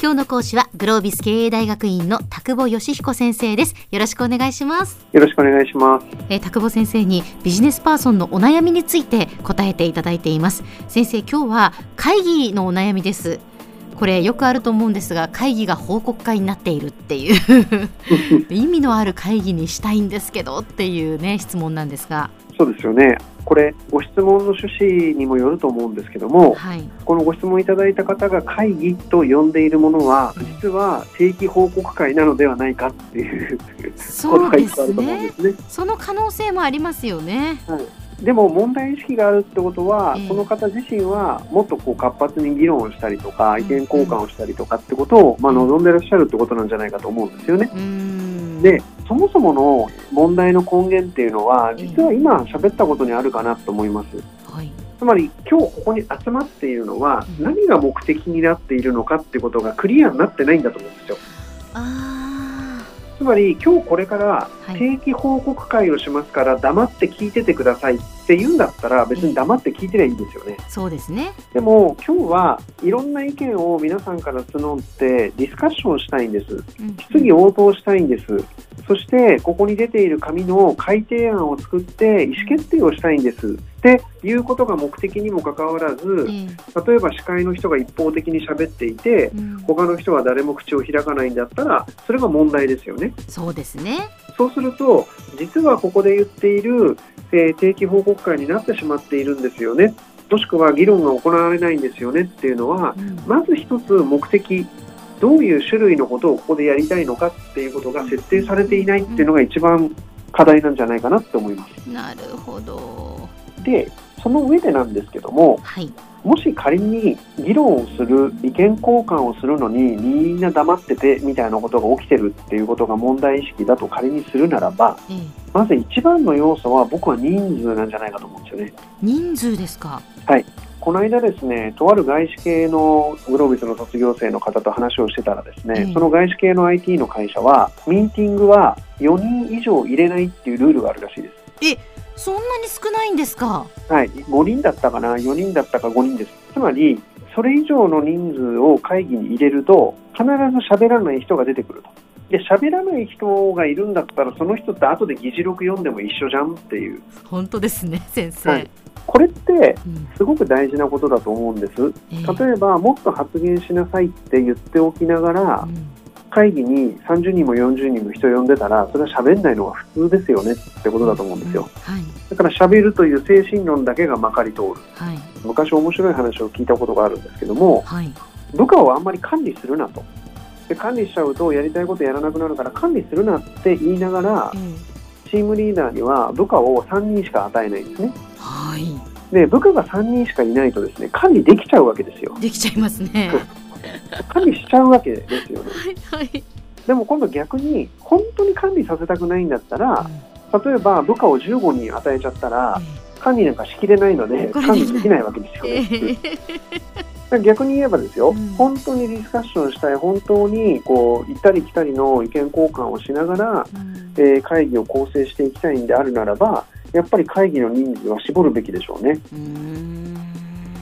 今日の講師はグロービス経営大学院の田久保義彦先生です。よろしくお願いします。よろしくお願いします。えー田久保先生にビジネスパーソンのお悩みについて答えていただいています。先生今日は会議のお悩みです。これよくあると思うんですが会議が報告会になっているっていう。意味のある会議にしたいんですけどっていうね質問なんですがそうですよね。これご質問の趣旨にもよると思うんですけども、はい。このご質問いただいた方が会議と呼んでいるものはうん。実は定期報告会なのではないかっていうことそうですと思うんでねすね。その可能性もありますよね。でも問題意識があるってことは、ええ。その方自身はもっとこう活発に議論をしたりとかん意見交換をしたりとかってことを、まあ、望んでらっしゃるってことなんじゃないかと思うんですよね。でそもそもの問題の根源っていうのはええ実は今喋ったことにあるかなと思います。はい。つまり今日ここに集まっているのはうん。何が目的になっているのかってことがクリアになってないんだと思うんですよ。あつまり今日これからはい。定期報告会をしますから黙って聞いててくださいって言うんだったら別に黙って聞いてりゃいいんですよね。ーそうですねでも今日はいろんな意見を皆さんから募ってディスカッションしたいんです。うん質疑応答したいんです。そしてここに出ている紙の改定案を作って意思決定をしたいんです。っていうことが目的にもかかわらず、え例えば司会の人が一方的に喋っていて、ーうん他の人は誰も口を開かないんだったら、それが問題ですよね。そうですねそうすると、実はここで言っている、えー定期報告会になってしまっているんですよね。もしくは議論が行われないんですよねっていうのは、うんまず一つ目的、どういう種類のことをここでやりたいのかっていうことが設定されていないっていうのが一番課題なんじゃないかなって思います。なるほどで、その上でなんですけども、はい。もし仮に議論をする、意見交換をするのにみんな黙っててみたいなことが起きてるっていうことが問題意識だと仮にするならば、えーまず一番の要素は僕は人数なんじゃないかと思うんですよね。人数ですか？この間ですね、とある外資系のグロービスの卒業生の方と話をしてたらですね、ええ。その外資系の IT の会社は、ミーティングは4人以上入れないっていうルールがあるらしいです。そんなに少ないんですか？はい、5人だったかな、4人だったか5人です。つまり、それ以上の人数を会議に入れると、必ず喋らない人が出てくると。で、喋らない人がいるんだったら、その人って後で議事録読んでも一緒じゃんっていう。本当ですね先生、はいこれって、うんすごく大事なことだと思うんです。えー例えば、もっと発言しなさいって言っておきながらう、ん会議に30人も40人も人呼んでたら、それは喋んないのが普通ですよねってことだと思うんですよ。はいだから喋るという精神論だけがまかり通る。はい昔面白い話を聞いたことがあるんですけども、はい部下をあんまり管理するなと。で管理しちゃうとやりたいことやらなくなるから管理するなって言いながらえ、ーチームリーダーには部下を3人しか与えないんですね。はいで、部下が3人しかいないとですね、管理できちゃうわけですよ。できちゃいますね 管理しちゃうわけですよね。はいはいでも今度逆に、本当に管理させたくないんだったら、例えば部下を15人与えちゃったら、管理なんかしきれないので、管理できないわけですよえね。逆に言えばですよ、うん本当にディスカッションしたい、本当にこう行ったり来たりの意見交換をしながら、うんえー会議を構成していきたいんであるならば、やっぱり会議の人数は絞るべきでしょうね。うーん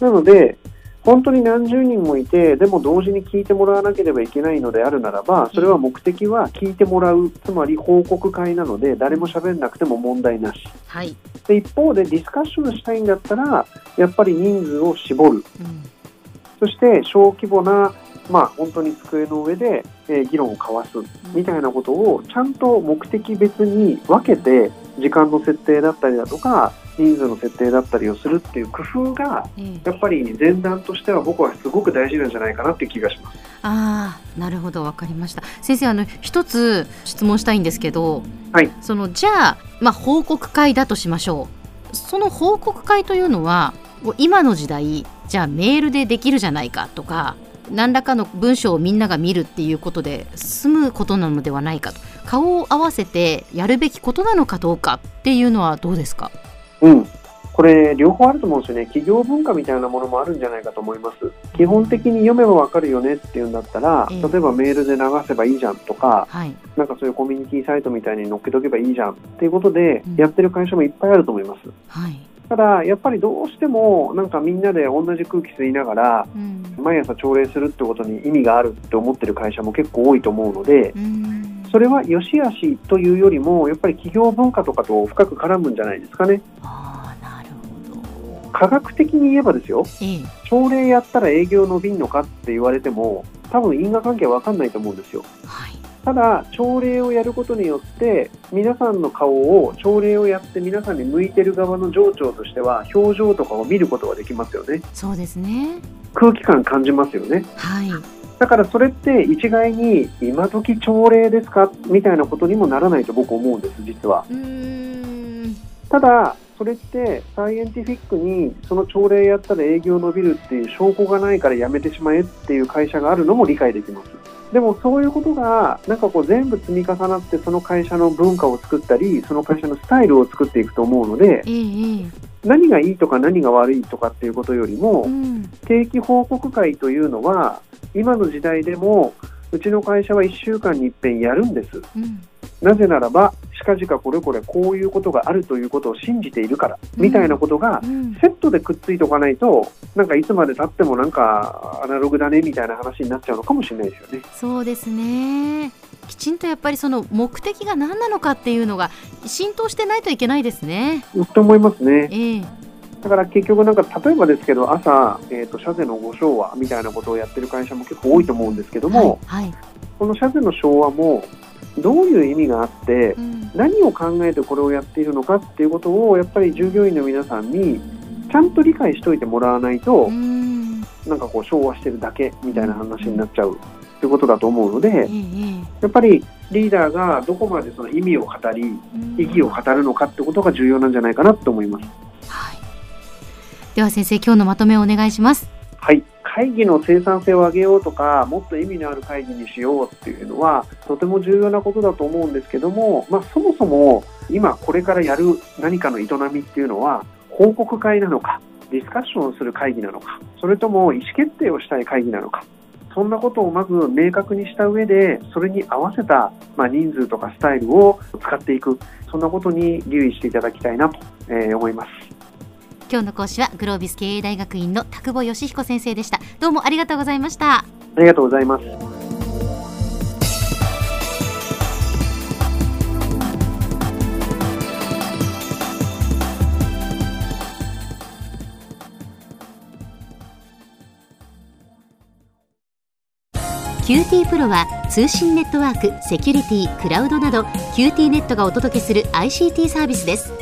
なので、本当に何十人もいて、でも同時に聞いてもらわなければいけないのであるならば、それは目的は聞いてもらう、つまり報告会なので、誰も喋んなくても問題なし。はい、で一方でディスカッションしたいんだったら、やっぱり人数を絞る。うんそして小規模な、まあ、本当に机の上で、えー議論を交わすみたいなことをちゃんと目的別に分けて時間の設定だったりだとか人数の設定だったりをするっていう工夫がえーやっぱり前段としては僕はすごく大事なんじゃないかなっていう気がします。ああなるほど。わかりました。先生あの一つ質問したいんですけど、はい。そのじゃあ、まあ、報告会だとしましょう。その報告会というのは今の時代じゃあメールでできるじゃないかとか何らかの文章をみんなが見るっていうことで済むことなのではないかと。顔を合わせてやるべきことなのかどうかっていうのはどうですか？うん。これ両方あると思うんですよね。企業文化みたいなものもあるんじゃないかと思います。基本的に読めばわかるよねっていうんだったらええ。例えばメールで流せばいいじゃんとかはい。なんかそういうコミュニティサイトみたいに載っけとけばいいじゃんっていうことでうん。やってる会社もいっぱいあると思います。はい。だただやっぱりどうしてもなんかみんなで同じ空気吸いながらうん。毎朝朝礼するってことに意味があるって思ってる会社も結構多いと思うのでうん。それは良し悪しというよりもやっぱり企業文化とかと深く絡むんじゃないですかね。ああなるほど。科学的に言えばですよええ。朝礼やったら営業伸びんのかって言われても多分因果関係は分かんないと思うんですよ。はいただ朝礼をやることによって皆さんの顔を朝礼をやって皆さんに向いてる側の上長としては表情とかを見ることができますよね。そうですね。空気感感じますよね。はい。だからそれって一概に今時朝礼ですか？みたいなことにもならないと僕思うんです実は。うーん。ただそれってサイエンティフィックにその朝礼やったら営業伸びるっていう証拠がないからやめてしまえっていう会社があるのも理解できますでもそういうことがなんかこう全部積み重なってその会社の文化を作ったりその会社のスタイルを作っていくと思うので何がいいとか何が悪いとかっていうことよりもうん。定期報告会というのは今の時代でもうちの会社は1週間に一遍やるんです。うんなぜならば近々これこれこういうことがあるということを信じているからみたいなことがうん。セットでくっついておかないとなんかいつまでたってもなんかアナログだねみたいな話になっちゃうのかもしれないですよね。そうですね。きちんとやっぱりその目的が何なのかっていうのが浸透してないといけないですね。と思いますね。ええ。だから結局なんか例えばですけど朝、えー、と社税のご昭和みたいなことをやってる会社も結構多いと思うんですけども、はい、はい。この社税の昭和もどういう意味があってうん。何を考えてこれをやっているのかっていうことをやっぱり従業員の皆さんにちゃんと理解しておいてもらわないと、うん。なんかこう昭和してるだけみたいな話になっちゃうということだと思うのでやっぱりリーダーがどこまでその意味を語りえ意義を語るのかってことが重要なんじゃないかなと思います。はい、では先生今日のまとめをお願いします。はい、会議の生産性を上げようとかもっと意味のある会議にしようっていうのはとても重要なことだと思うんですけども、まあ、そもそも今これからやる何かの営みっていうのは報告会なのかディスカッションする会議なのかそれとも意思決定をしたい会議なのかそんなことをまず明確にした上でそれに合わせた、ま、人数とかスタイルを使っていくそんなことに留意していただきたいなと、え思います。今日の講師はグロービス経営大学院の田久保義彦先生でした。どうもありがとうございました。ありがとうございます。 QT PRO は通信ネットワーク、セキュリティ、クラウドなど QT ネットがお届けする ICT サービスです